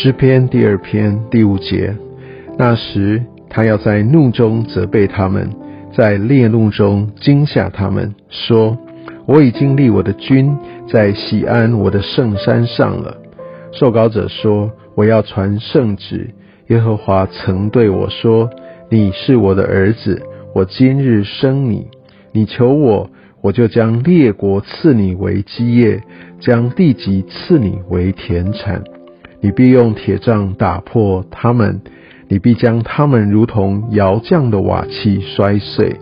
诗篇第二篇第五节，那时他要在怒中责备他们，在烈怒中惊吓他们，说：“我已经立我的君在西安我的圣山上了。”受稿者说：“我要传圣旨。耶和华曾对我说：‘你是我的儿子，我今日生你。你求我，我就将列国赐你为基业，将地级赐你为田产。你必用铁杖打破他们，你必将他们如同窑匠的瓦器摔碎。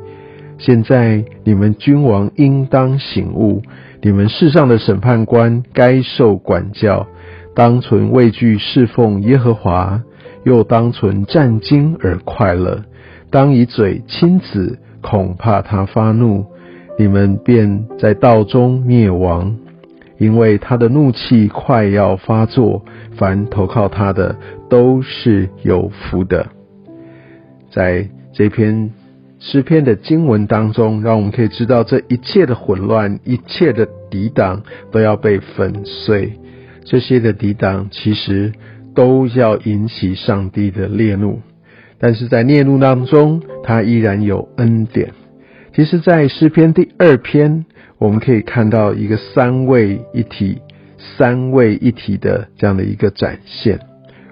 现在你们君王应当醒悟，你们世上的审判官该受管教。”当存畏惧侍奉耶和华，又当存战惊而快乐。当以嘴亲子，恐怕他发怒，你们便在道中灭亡，因为他的怒气快要发作。凡投靠他的都是有福的。在这篇诗篇的经文当中，让我们可以知道，这一切的混乱，一切的抵挡，都要被粉碎。这些的抵挡其实都要引起上帝的烈怒，但是在烈怒当中，他依然有恩典。其实，在诗篇第二篇，我们可以看到一个三位一体、三位一体的这样的一个展现。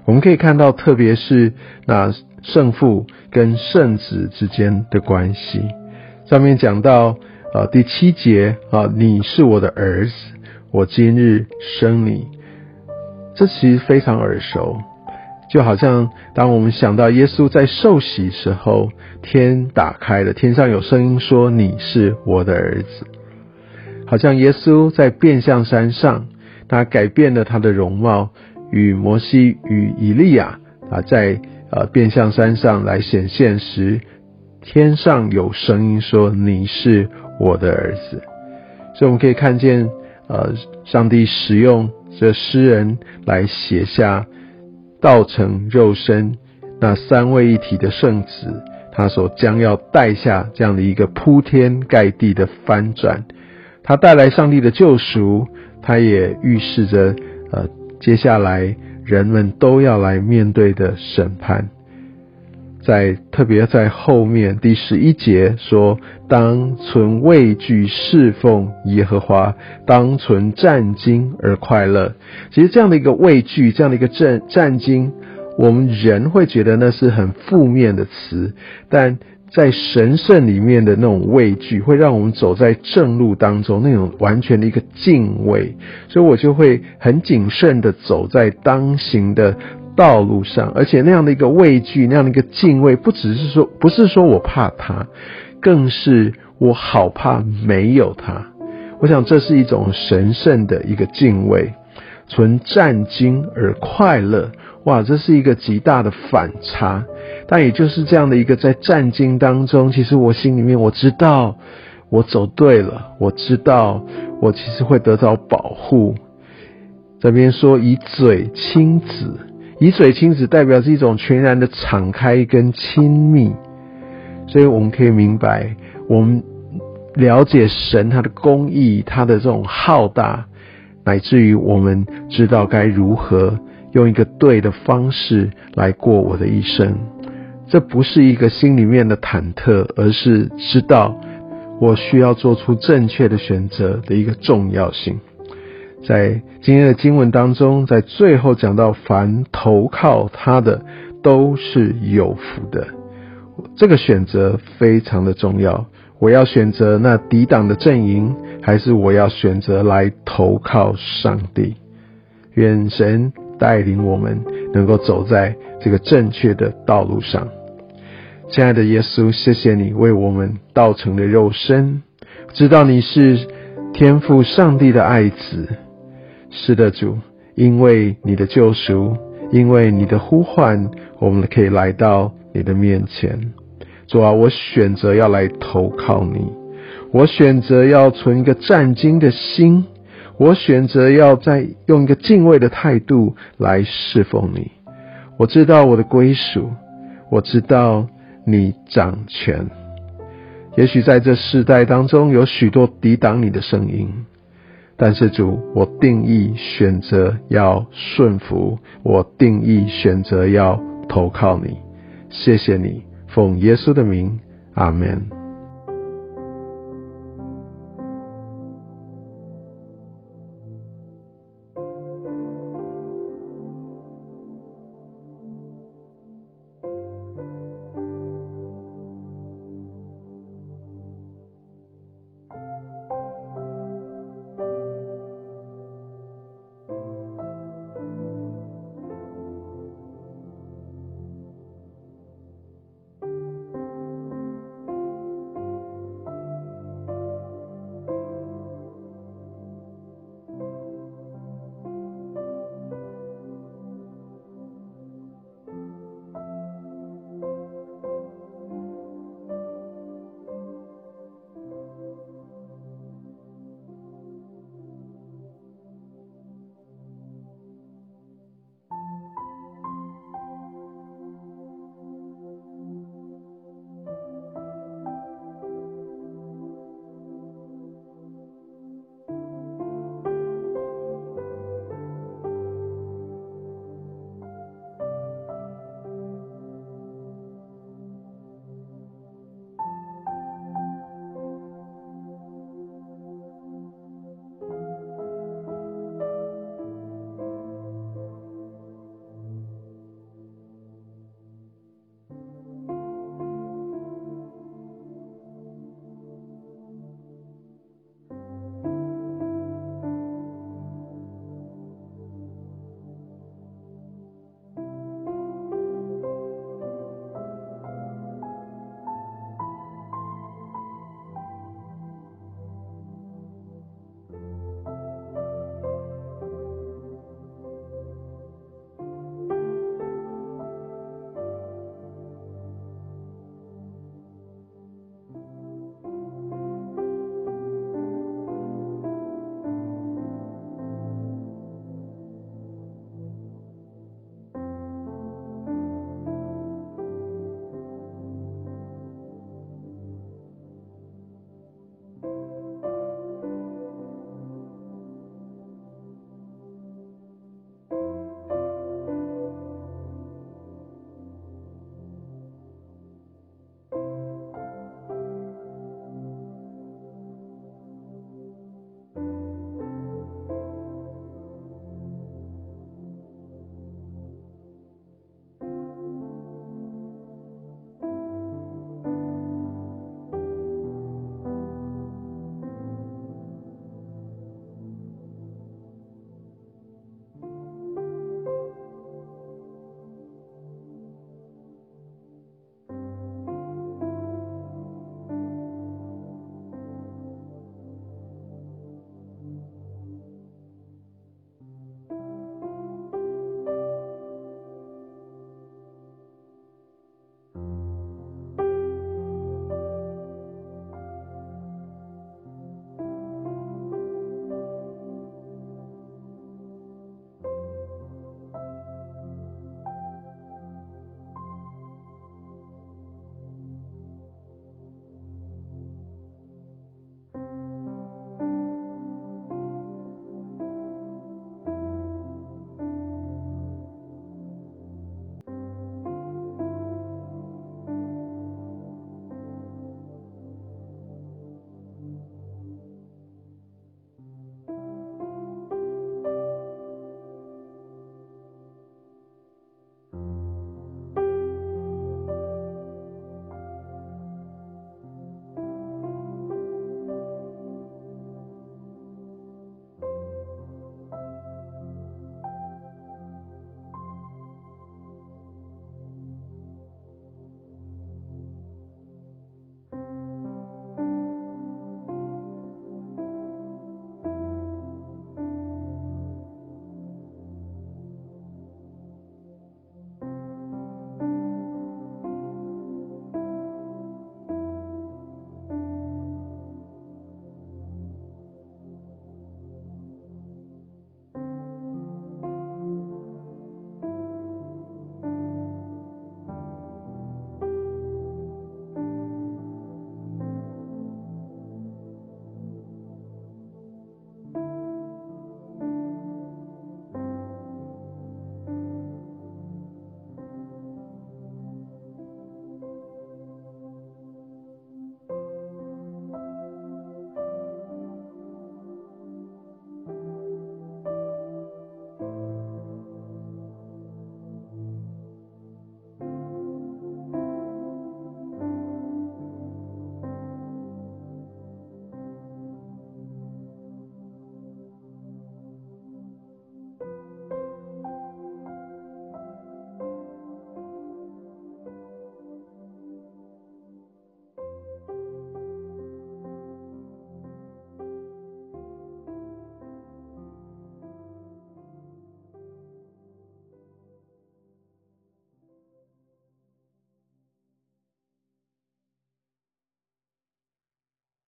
我们可以看到，特别是那圣父跟圣子之间的关系。上面讲到，呃，第七节啊，你是我的儿子，我今日生你。这其实非常耳熟，就好像当我们想到耶稣在受洗时候，天打开了，天上有声音说：“你是我的儿子。”好像耶稣在变相山上，他改变了他的容貌，与摩西与以利亚啊，在呃变相山上来显现时，天上有声音说：“你是我的儿子。”所以我们可以看见，呃，上帝使用。这诗人来写下道成肉身那三位一体的圣子，他所将要带下这样的一个铺天盖地的翻转，他带来上帝的救赎，他也预示着呃接下来人们都要来面对的审判。在特别在后面第十一节说：“当存畏惧侍奉耶和华，当存战惊而快乐。”其实这样的一个畏惧，这样的一个战战惊，我们人会觉得那是很负面的词，但在神圣里面的那种畏惧，会让我们走在正路当中，那种完全的一个敬畏，所以我就会很谨慎的走在当行的。道路上，而且那样的一个畏惧，那样的一个敬畏，不只是说，不是说我怕他，更是我好怕没有他。我想这是一种神圣的一个敬畏，存战惊而快乐。哇，这是一个极大的反差。但也就是这样的一个在战惊当中，其实我心里面我知道我走对了，我知道我其实会得到保护。这边说以嘴亲子。以水亲子代表是一种全然的敞开跟亲密，所以我们可以明白，我们了解神他的公义，他的这种浩大，乃至于我们知道该如何用一个对的方式来过我的一生。这不是一个心里面的忐忑，而是知道我需要做出正确的选择的一个重要性。在今天的经文当中，在最后讲到，凡投靠他的都是有福的。这个选择非常的重要。我要选择那抵挡的阵营，还是我要选择来投靠上帝？愿神带领我们，能够走在这个正确的道路上。亲爱的耶稣，谢谢你为我们道成的肉身，知道你是天赋上帝的爱子。是的，主，因为你的救赎，因为你的呼唤，我们可以来到你的面前。主啊，我选择要来投靠你，我选择要存一个战兢的心，我选择要在用一个敬畏的态度来侍奉你。我知道我的归属，我知道你掌权。也许在这世代当中，有许多抵挡你的声音。但是主，我定义选择要顺服，我定义选择要投靠你。谢谢你，奉耶稣的名，阿门。